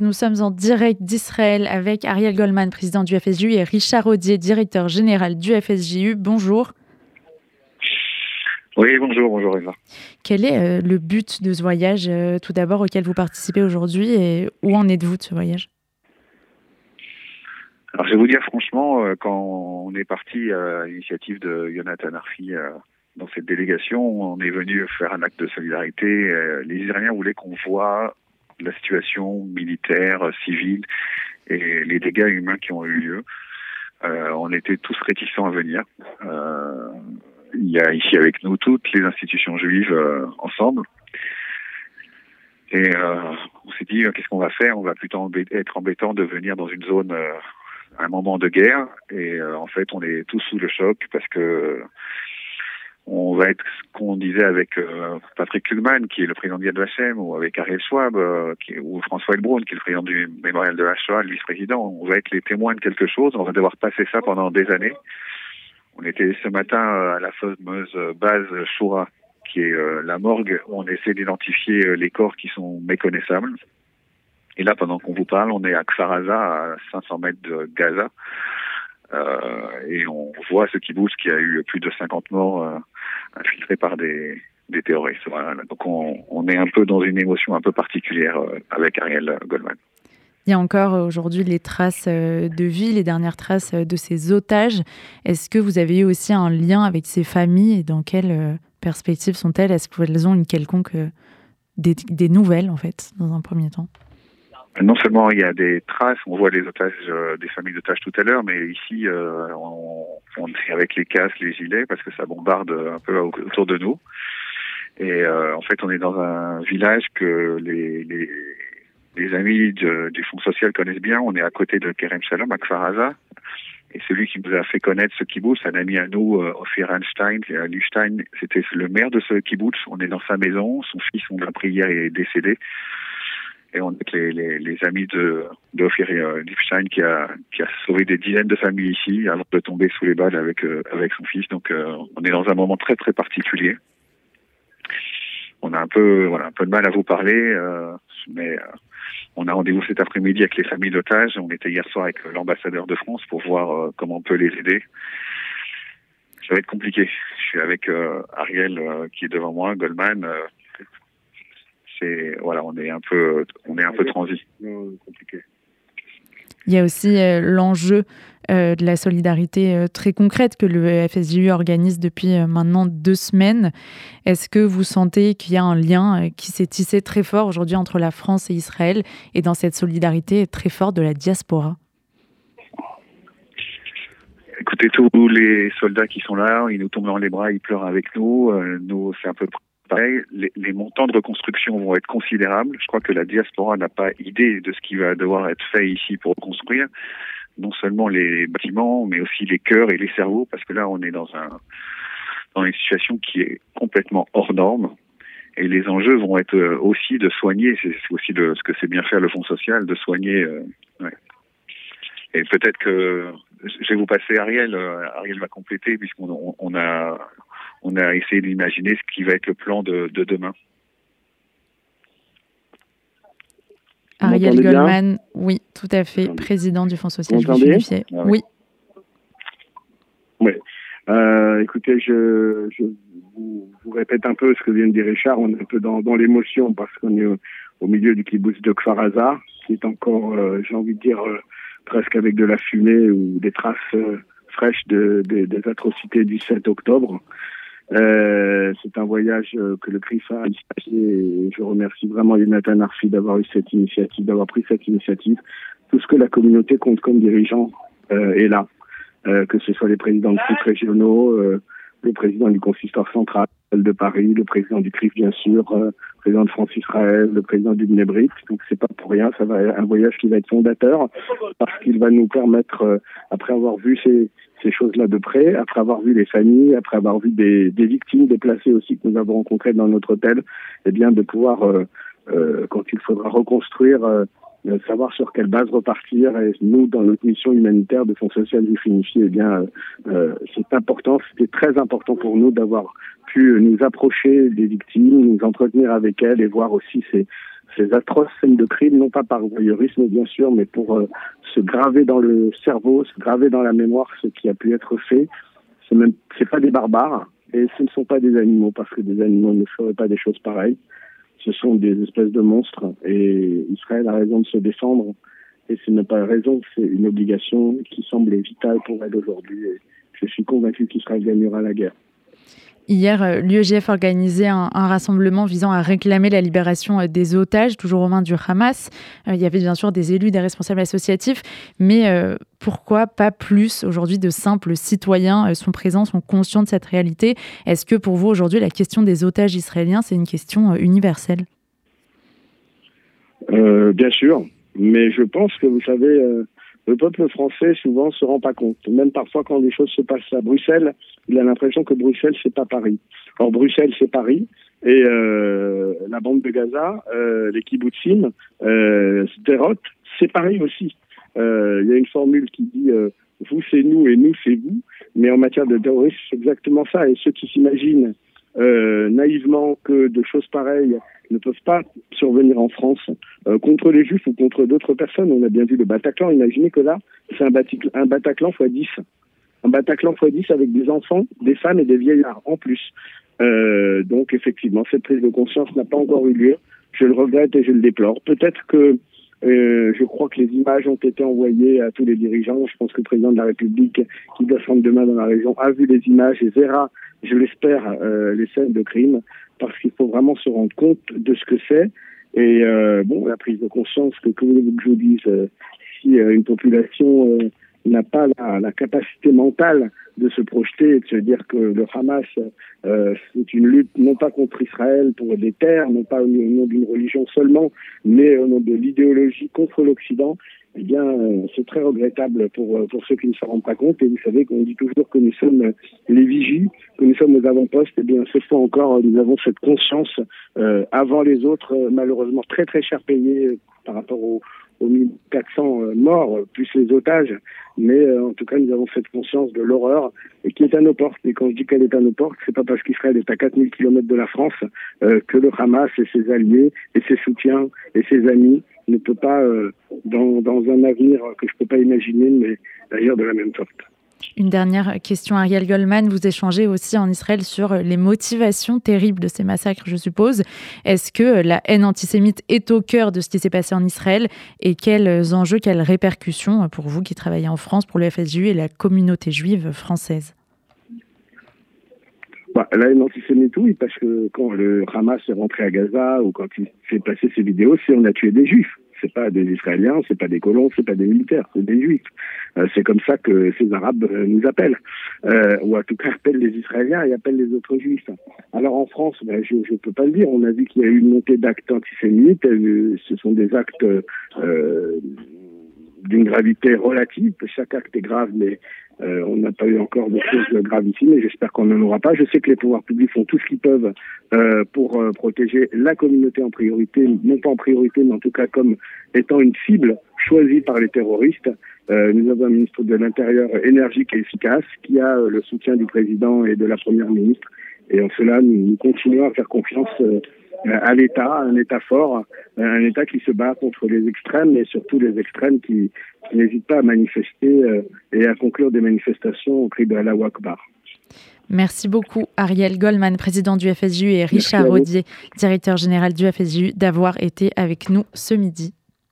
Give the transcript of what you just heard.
Nous sommes en direct d'Israël avec Ariel Goldman, président du FSJU, et Richard Audier, directeur général du FSJU. Bonjour. Oui, bonjour, bonjour Eva. Quel est euh, le but de ce voyage, euh, tout d'abord, auquel vous participez aujourd'hui, et où en êtes-vous de ce voyage? Alors, je vais vous dire franchement, euh, quand on est parti à l'initiative de Jonathan Arfi dans cette délégation, on est venu faire un acte de solidarité. Les Israéliens voulaient qu'on voit la situation militaire, civile et les dégâts humains qui ont eu lieu. Euh, on était tous réticents à venir. Euh, il y a ici avec nous toutes les institutions juives euh, ensemble. Et euh, on s'est dit, qu'est-ce qu'on va faire? On va plutôt être embêtant de venir dans une zone à un moment de guerre. Et en fait, on est tous sous le choc parce que on va être ce qu'on disait avec euh, Patrick Klugman, qui est le président d'Yad Vashem, ou avec Ariel Schwab, euh, ou François Elbrun, qui est le président du Mémorial de la Shoah, le vice-président. On va être les témoins de quelque chose. On va devoir passer ça pendant des années. On était ce matin euh, à la fameuse base Shura, qui est la morgue où on essaie d'identifier les corps qui sont méconnaissables. Et là, pendant qu'on vous parle, on est à Kfaraza, à 500 mètres de Gaza. Euh, et on voit ce qui bouge, qui a eu plus de 50 morts euh, infiltrés par des, terroristes. Donc on, est un peu dans une émotion un peu particulière euh, avec Ariel Goldman. Il y a encore aujourd'hui les traces de vie, les dernières traces de ces otages. Est-ce que vous avez eu aussi un lien avec ces familles et dans quelle perspective sont-elles? Est-ce qu'elles ont une quelconque des nouvelles en fait dans un premier temps? Non seulement il y a des traces, on voit les otages, euh, des familles d'otages tout à l'heure, mais ici euh, on, on, est avec les casques, les gilets, parce que ça bombarde un peu autour de nous. Et euh, en fait, on est dans un village que les, les, les amis du Fonds social connaissent bien. On est à côté de Kerem Shalom, à Kfaraza. Et celui qui nous a fait connaître ce kibbutz, un ami à nous, euh, Ophir Einstein, c'était le maire de ce kibbutz. On est dans sa maison. Son fils, on l'a pris hier, est décédé et on est les, les, les amis de d'Ophir euh, Lifstein qui a qui a sauvé des dizaines de familles ici avant de tomber sous les balles avec euh, avec son fils. Donc euh, on est dans un moment très très particulier. On a un peu voilà un peu de mal à vous parler, mais on a rendez-vous cet après-midi avec les familles d'otages. On était hier soir avec l'ambassadeur de France pour voir comment on peut les aider. Ça va être compliqué. Je suis avec Ariel qui est devant moi, Goldman c'est voilà, on est un peu, on est un peu transi. Compliqué. Il y a aussi euh, l'enjeu euh, de la solidarité euh, très concrète que le FSJU organise depuis maintenant deux semaines. Est-ce que vous sentez qu'il y a un lien qui s'est tissé très fort aujourd'hui entre la France et Israël et dans cette solidarité très forte de la diaspora? Écoutez, tous les soldats qui sont là, ils nous tombent dans les bras, ils pleurent avec nous. nous, c'est un peu les, les, montants de reconstruction vont être considérables. Je crois que la diaspora n'a pas idée de ce qui va devoir être fait ici pour reconstruire non seulement les bâtiments, mais aussi les cœurs et les cerveaux, parce que là, on est dans un dans une situation qui est complètement hors norme. Et les enjeux vont être euh, aussi de soigner, c'est aussi de ce que c'est bien faire le Fonds social, de soigner. Euh. Et peut-être que je vais vous passer Ariel. Euh, Ariel va compléter puisqu'on on, on a on a essayé d'imaginer ce qui va être le plan de, demain. Ariel Goldman, oui, tout à fait, président du Fonds social juif ah Oui. Oui. Euh, écoutez, je, vous, répète un peu ce que vient de dire Richard. On est un peu dans, l'émotion parce qu'on est au, milieu du kibbutz de Kfaraza, qui est encore, euh, j'ai envie de dire, euh, presque avec de la fumée ou des traces fraîches de, des atrocités du 7 octobre. Euh, c'est un voyage euh, que le CRIF a et je remercie vraiment Jonathan Arfi d'avoir eu cette initiative, d'avoir pris cette initiative. Tout ce que la communauté compte comme dirigeant euh, est là, euh, que ce soit les présidents de CRIF régionaux, euh, le président du consistoire central de Paris, le président du CRIF bien sûr, le président de France Israël, le président du Mnebrit. Donc c'est pas pour rien, ça va un voyage qui va être fondateur parce qu'il va nous permettre, après avoir vu ces, ces choses-là de près, après avoir vu les familles, après avoir vu des, des, victimes déplacées aussi que nous avons rencontrées dans notre hôtel, eh bien de pouvoir, euh, euh, quand il faudra reconstruire, euh, savoir sur quelle base repartir. Et nous, dans notre mission humanitaire de Fonds social du Finifié, eh bien c'est important, c'était très important pour nous d'avoir pu nous approcher des victimes, nous entretenir avec elles et voir aussi ces ces atroces scènes de crime, non pas par voyeurisme bien sûr, mais pour se graver dans le cerveau, se graver dans la mémoire ce qui a pu être fait. C'est même, c'est pas des barbares et ce ne sont pas des animaux parce que des animaux ne feraient pas des choses pareilles. Ce sont des espèces de monstres et Israël a raison de se défendre et ce n'est pas raison, c'est une obligation qui semble vitale pour elle aujourd'hui. Et je suis convaincu qu'Israël gagnera la guerre. Hier, euh, l'UEGF organisait un, rassemblement visant à réclamer la libération euh, des otages, toujours aux mains du Hamas. Euh, il y avait bien sûr des élus, des responsables associatifs, mais pourquoi pas plus aujourd'hui de simples citoyens sont présents, sont conscients de cette réalité? Est-ce que pour vous aujourd'hui, la question des otages israéliens, c'est une question universelle? Bien sûr, mais je pense que vous savez, le peuple français souvent se rend pas compte. Même parfois quand des choses se passent à Bruxelles, il a l'impression que Bruxelles c'est pas Paris. Or Bruxelles c'est Paris et euh, la bande de Gaza, euh, les kibbutzim, euh, Sderot, c'est Paris aussi. Euh, il y a une formule qui dit euh, vous c'est nous et nous c'est vous, mais en matière de terrorisme c'est exactement ça. Et ceux qui s'imaginent euh, naïvement que de choses pareilles ne peuvent pas survenir en France euh, contre les Juifs ou contre d'autres personnes. On a bien vu le Bataclan. Imaginez que là, c'est un, Bataclan x 10. Un Bataclan x 10 avec des enfants, des femmes et des vieillards en plus. Euh, donc effectivement, cette prise de conscience n'a pas encore eu lieu. Je le regrette et je le déplore. Peut-être que euh, je crois que les images ont été envoyées à tous les dirigeants. Je pense que le président de la République, qui doit se rendre demain dans la région, a vu les images et verra, je l'espère, euh, les scènes de crime parce qu'il faut vraiment se rendre compte de ce que c'est. Et euh, bon, la prise de conscience que, que voulez-vous que je vous dise, euh, si euh, une population euh, n'a pas la, la, capacité mentale de se projeter et de se dire que le Hamas, euh, c'est une lutte non pas contre Israël pour des terres, non pas au nom d'une religion seulement, mais au nom de l'idéologie contre l'Occident, eh bien, euh, c'est très regrettable pour, euh, pour ceux qui ne s'en rendent pas compte. Et vous savez qu'on dit toujours que nous sommes les vigies, que nous sommes aux avant-postes. Eh bien, ce fois encore, nous avons cette conscience euh, avant les autres, malheureusement très très cher payés par rapport aux, aux 1400 morts, plus les otages. Mais en tout cas, nous avons cette conscience de l'horreur qui est à nos portes. Et quand je dis qu'elle est à nos portes, c'est pas parce qu'Israël est à 4000 km de la France euh, que le Hamas et ses alliés et ses soutiens et ses amis ne peut pas, euh, dans, dans, un avenir que je ne peux pas imaginer, mais agir de la même sorte. Une dernière question, Ariel Goldman. Vous échangez aussi en Israël sur les motivations terribles de ces massacres, je suppose. Est-ce que la haine antisémite est au cœur de ce qui s'est passé en Israël Et quels enjeux, quelles répercussions pour vous qui travaillez en France, pour le FSJU et la communauté juive française? Bah, la haine antisémite, oui, parce que quand le Hamas est rentré à Gaza ou quand il fait passer ses vidéos, c'est on a tué des juifs. C'est pas des Israéliens, c'est pas des colons, c'est pas des militaires, c'est des juifs. Euh, c'est comme ça que ces Arabes euh, nous appellent, euh, ou en tout cas appellent les Israéliens et appellent les autres juifs. Alors en France, ben, je ne peux pas le dire. On a vu qu'il y a eu une montée d'actes antisémites. Ce sont des actes d'une gravité relative. Chaque acte est grave, mais euh, on n'a pas eu encore de choses graves ici, mais j'espère qu'on n'en aura pas. Je sais que les pouvoirs publics font tout ce qu'ils peuvent euh, pour euh, protéger la communauté en priorité, non pas en priorité, mais en tout cas comme étant une cible choisie par les terroristes. Euh, nous avons un ministre de l'Intérieur énergique et efficace qui a le soutien du président et de la première ministre. Et en cela, nous continuons à faire confiance à l'État, un État fort, un État qui se bat contre les extrêmes et surtout les extrêmes qui, qui n'hésitent pas à manifester euh, et à conclure des manifestations au cri de Allah Akbar. Merci beaucoup Ariel Goldman, président du FSJU, et Richard Rodier, directeur général du FSJU, d'avoir été avec nous ce midi.